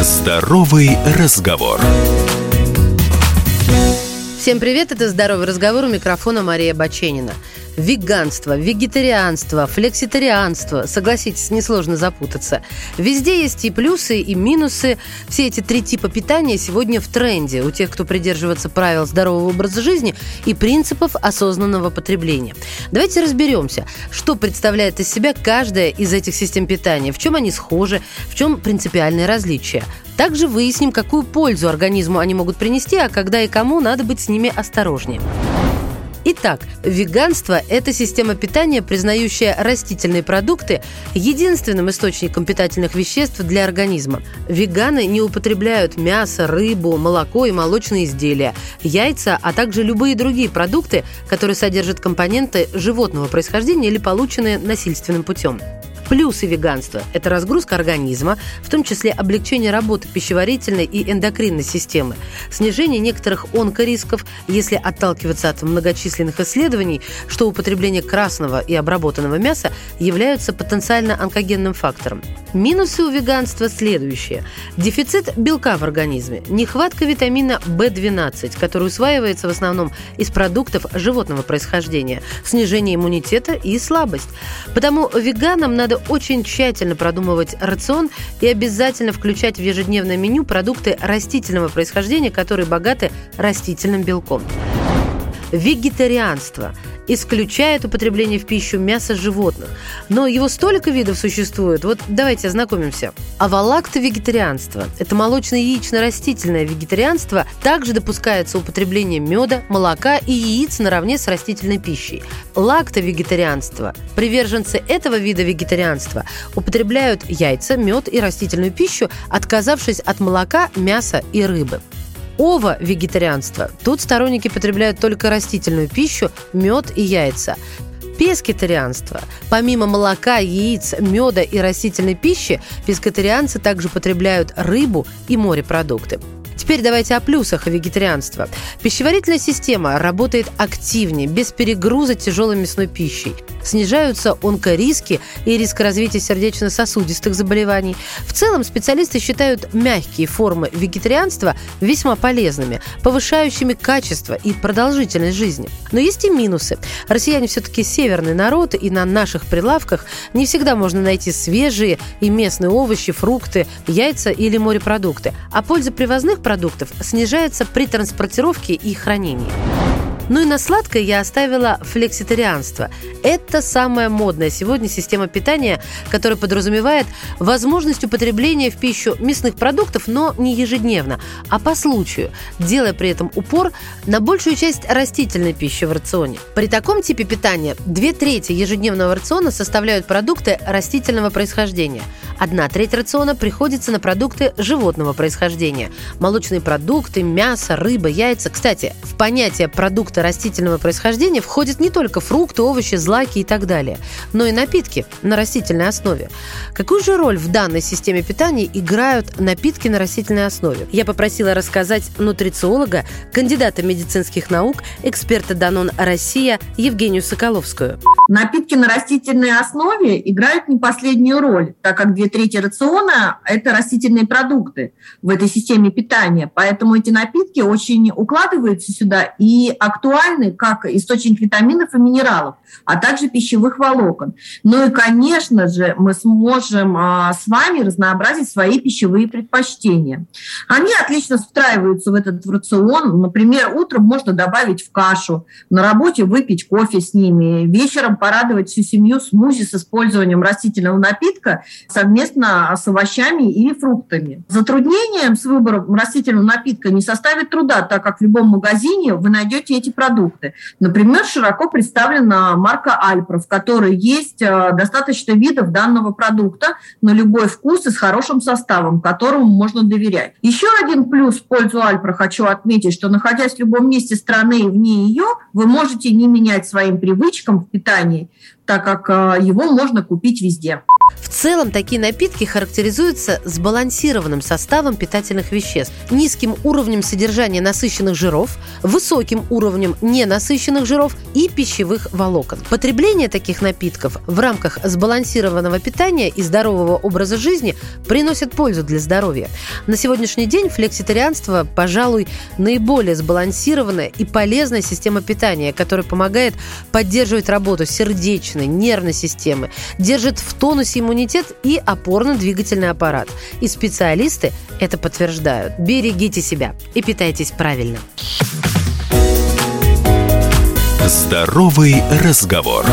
Здоровый разговор. Всем привет, это «Здоровый разговор» у микрофона Мария Баченина. Веганство, вегетарианство, флекситарианство. Согласитесь, несложно запутаться. Везде есть и плюсы, и минусы. Все эти три типа питания сегодня в тренде у тех, кто придерживается правил здорового образа жизни и принципов осознанного потребления. Давайте разберемся, что представляет из себя каждая из этих систем питания, в чем они схожи, в чем принципиальные различия. Также выясним, какую пользу организму они могут принести, а когда и кому надо быть с ними осторожнее. Итак, веганство – это система питания, признающая растительные продукты единственным источником питательных веществ для организма. Веганы не употребляют мясо, рыбу, молоко и молочные изделия, яйца, а также любые другие продукты, которые содержат компоненты животного происхождения или полученные насильственным путем. Плюсы веганства – это разгрузка организма, в том числе облегчение работы пищеварительной и эндокринной системы, снижение некоторых онкорисков, если отталкиваться от многочисленных исследований, что употребление красного и обработанного мяса являются потенциально онкогенным фактором. Минусы у веганства следующие. Дефицит белка в организме, нехватка витамина В12, который усваивается в основном из продуктов животного происхождения, снижение иммунитета и слабость. Потому веганам надо очень тщательно продумывать рацион и обязательно включать в ежедневное меню продукты растительного происхождения, которые богаты растительным белком. Вегетарианство исключает употребление в пищу мяса животных. Но его столько видов существует. Вот давайте ознакомимся. Авалакто-вегетарианство – это молочно-яично-растительное вегетарианство. Также допускается употребление меда, молока и яиц наравне с растительной пищей. Лакто-вегетарианство – приверженцы этого вида вегетарианства употребляют яйца, мед и растительную пищу, отказавшись от молока, мяса и рыбы. Ово-вегетарианство. Тут сторонники потребляют только растительную пищу, мед и яйца. Пескетарианство. Помимо молока, яиц, меда и растительной пищи, пескетарианцы также потребляют рыбу и морепродукты. Теперь давайте о плюсах вегетарианства. Пищеварительная система работает активнее, без перегруза тяжелой мясной пищей снижаются онкориски и риск развития сердечно-сосудистых заболеваний. В целом специалисты считают мягкие формы вегетарианства весьма полезными, повышающими качество и продолжительность жизни. Но есть и минусы. Россияне все-таки северный народ, и на наших прилавках не всегда можно найти свежие и местные овощи, фрукты, яйца или морепродукты. А польза привозных продуктов снижается при транспортировке и хранении. Ну и на сладкое я оставила флекситарианство. Это самая модная сегодня система питания, которая подразумевает возможность употребления в пищу мясных продуктов, но не ежедневно, а по случаю, делая при этом упор на большую часть растительной пищи в рационе. При таком типе питания две трети ежедневного рациона составляют продукты растительного происхождения. Одна треть рациона приходится на продукты животного происхождения. Молочные продукты, мясо, рыба, яйца. Кстати, в понятие продукта продукты растительного происхождения входят не только фрукты, овощи, злаки и так далее, но и напитки на растительной основе. Какую же роль в данной системе питания играют напитки на растительной основе? Я попросила рассказать нутрициолога, кандидата медицинских наук, эксперта Данон Россия Евгению Соколовскую. Напитки на растительной основе играют не последнюю роль, так как две трети рациона – это растительные продукты в этой системе питания. Поэтому эти напитки очень укладываются сюда и актуальны актуальны как источник витаминов и минералов, а также пищевых волокон. Ну и, конечно же, мы сможем а, с вами разнообразить свои пищевые предпочтения. Они отлично встраиваются в этот рацион. Например, утром можно добавить в кашу, на работе выпить кофе с ними, вечером порадовать всю семью смузи с использованием растительного напитка совместно с овощами или фруктами. Затруднением с выбором растительного напитка не составит труда, так как в любом магазине вы найдете эти продукты. Например, широко представлена марка Альпро, в которой есть э, достаточно видов данного продукта на любой вкус и с хорошим составом, которому можно доверять. Еще один плюс в пользу Альпро хочу отметить, что находясь в любом месте страны и вне ее, вы можете не менять своим привычкам в питании, так как э, его можно купить везде. В целом, такие напитки характеризуются сбалансированным составом питательных веществ, низким уровнем содержания насыщенных жиров, высоким уровнем ненасыщенных жиров и пищевых волокон. Потребление таких напитков в рамках сбалансированного питания и здорового образа жизни приносит пользу для здоровья. На сегодняшний день флекситарианство, пожалуй, наиболее сбалансированная и полезная система питания, которая помогает поддерживать работу сердечной, нервной системы, держит в тонусе иммунитет и опорно-двигательный аппарат. И специалисты это подтверждают. Берегите себя и питайтесь правильно. Здоровый разговор.